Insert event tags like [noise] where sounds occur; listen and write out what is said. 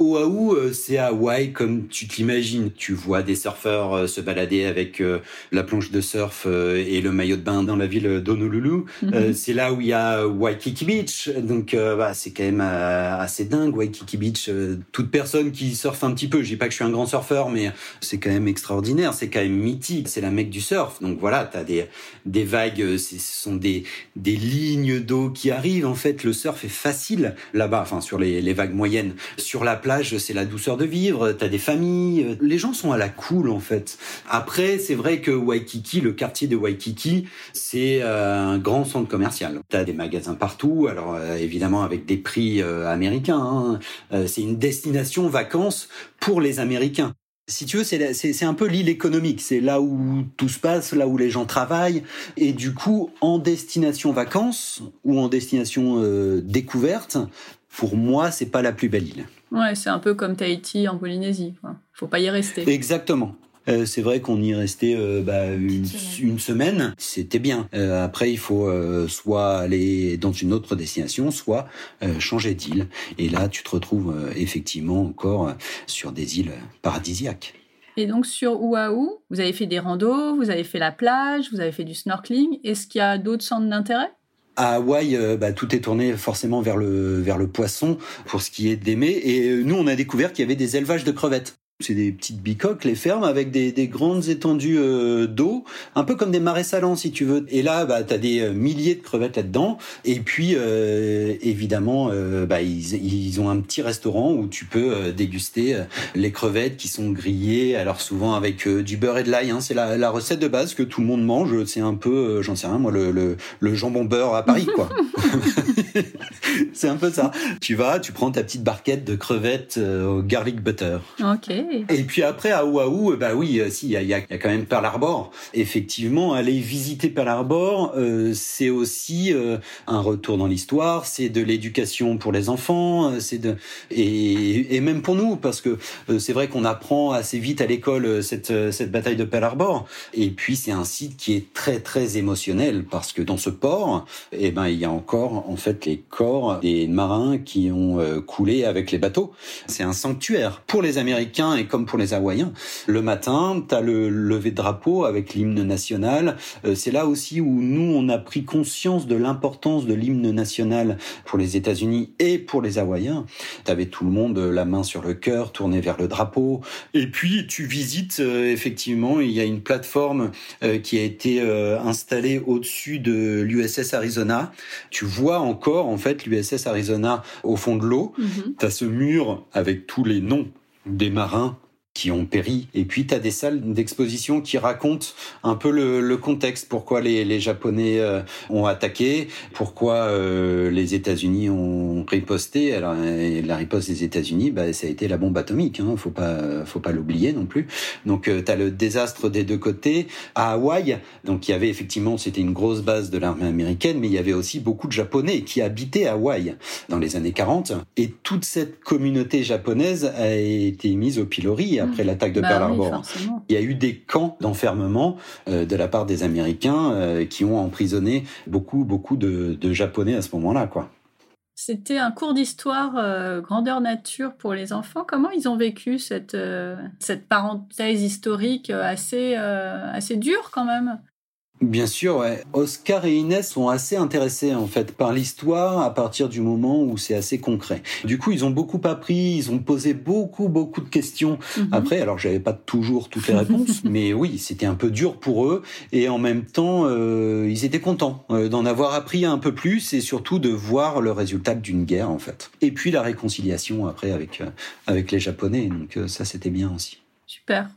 Oahu, euh, c'est Hawaï comme tu t'imagines. Tu vois des surfeurs euh, se balader avec euh, la planche de surf et le maillot de bain dans la ville d'Honolulu. Mhm. c'est là où il y a Waikiki Beach. Donc bah, c'est quand même assez dingue Waikiki Beach. toute personne qui surfe un petit peu, je dis pas que je suis un grand surfeur, mais c'est quand même extraordinaire. C'est quand même mythique. C'est la mecque du surf. Donc voilà, t'as des des vagues. Ce sont des des lignes d'eau qui arrivent. En fait, le surf est facile là-bas. Enfin sur les, les vagues moyennes. Sur la c'est la douceur de vivre, t'as des familles, les gens sont à la cool en fait. Après, c'est vrai que Waikiki, le quartier de Waikiki, c'est euh, un grand centre commercial. T'as des magasins partout, alors euh, évidemment avec des prix euh, américains. Hein. c'est une destination vacances pour les Américains si tu veux, c'est un peu l'île économique. C'est là où tout se passe, là où les gens travaillent. Et du coup, en destination vacances ou en destination découverte, pour moi, c'est pas la plus belle île. Ouais, c'est un peu comme Tahiti en Polynésie. Faut pas y rester. Exactement. Euh, c'est vrai qu'on y restait euh, bah, une, semaine, c'était bien. Euh, après, il faut soit aller dans une autre destination, soit changer d'île. Et là, tu te retrouves effectivement encore sur des îles paradisiaques. Et donc sur Oahu, vous avez fait des randos, vous avez fait la plage, vous avez fait du snorkeling. Est-ce qu'il y a d'autres centres d'intérêt? À Hawaï, euh, bah, tout est tourné forcément vers le vers le poisson pour ce qui est d'aimer. Et euh, nous, on a découvert qu'il y avait des élevages de crevettes. C'est des petites bicoques, les fermes, avec des, des grandes étendues euh, d'eau, un peu comme des marais salants, si tu veux. Et là, bah, tu as des euh, milliers de crevettes là-dedans. Et puis, euh, évidemment, bah, ils, ils, ont un petit restaurant où tu peux déguster les crevettes qui sont grillées, alors souvent avec du beurre et de l'ail. Hein. C'est la, la, recette de base que tout le monde mange. C'est un peu, j'en sais rien, moi, le, le, le jambon beurre à Paris, quoi. [laughs] C'est un peu ça. Tu vas, tu prends ta petite barquette de crevettes au garlic butter. Ok. Et puis après à Oahu, bah oui, euh, si il y a, y a, quand même Pearl Harbor. Effectivement, aller visiter Pearl Harbor, euh, c'est aussi euh, un retour dans l'histoire, c'est de l'éducation pour les enfants, c'est de et, et, même pour nous parce que c'est vrai qu'on apprend assez vite à l'école cette cette bataille de Pearl Harbor. Et puis c'est un site qui est très très émotionnel parce que dans ce port, eh ben il y a encore en fait les corps des marins qui ont coulé avec les bateaux. C'est un sanctuaire pour les Américains et comme pour les Hawaïens. Le matin, tu as le lever de drapeau avec l'hymne national. Euh, c'est là aussi où nous, on a pris conscience de l'importance de l'hymne national pour les États-Unis et pour les Hawaïens. Tu avais tout le monde euh, la main sur le cœur, tourné vers le drapeau. Et puis, tu visites, euh, effectivement, il y a une plateforme qui a été installée au-dessus de l'USS Arizona. Tu vois encore, en fait, l'USS Arizona au fond de l'eau. Mm-hmm. Tu as ce mur avec tous les noms des marins qui ont péri. Et puis, tu as des salles d'exposition qui racontent un peu le, le contexte, pourquoi les, les Japonais euh, ont attaqué, pourquoi euh, les États-Unis ont riposté. Alors, la riposte des États-Unis, bah, ça a été la bombe atomique, hein, faut pas, faut pas l'oublier non plus. Donc, euh, tu as le désastre des deux côtés. À Hawaï, donc il y avait effectivement, c'était une grosse base de l'armée américaine, mais il y avait aussi beaucoup de Japonais qui habitaient Hawaï dans les années 40. Et toute cette communauté japonaise a été mise au pilori après l'attaque de bah Pearl Harbor. Il y a eu des camps d'enfermement euh, de la part des Américains euh, qui ont emprisonné beaucoup, beaucoup de, Japonais à ce moment-là, quoi. C'était un cours d'histoire euh, grandeur nature pour les enfants. Comment ils ont vécu cette, cette parenthèse historique assez, assez dure quand même? Bien sûr, ouais. Oscar et Inès sont assez intéressés en fait par l'histoire à partir du moment où c'est assez concret. Du coup, ils ont beaucoup appris, ils ont posé beaucoup beaucoup de questions. Mhm. Après, alors j'avais pas toujours toutes les réponses, [laughs] mais oui, c'était un peu dur pour eux et en même temps, euh, ils étaient contents euh, d'en avoir appris un peu plus et surtout de voir le résultat d'une guerre en fait. Et puis la réconciliation après avec euh, avec les Japonais, donc ça c'était bien aussi. Super.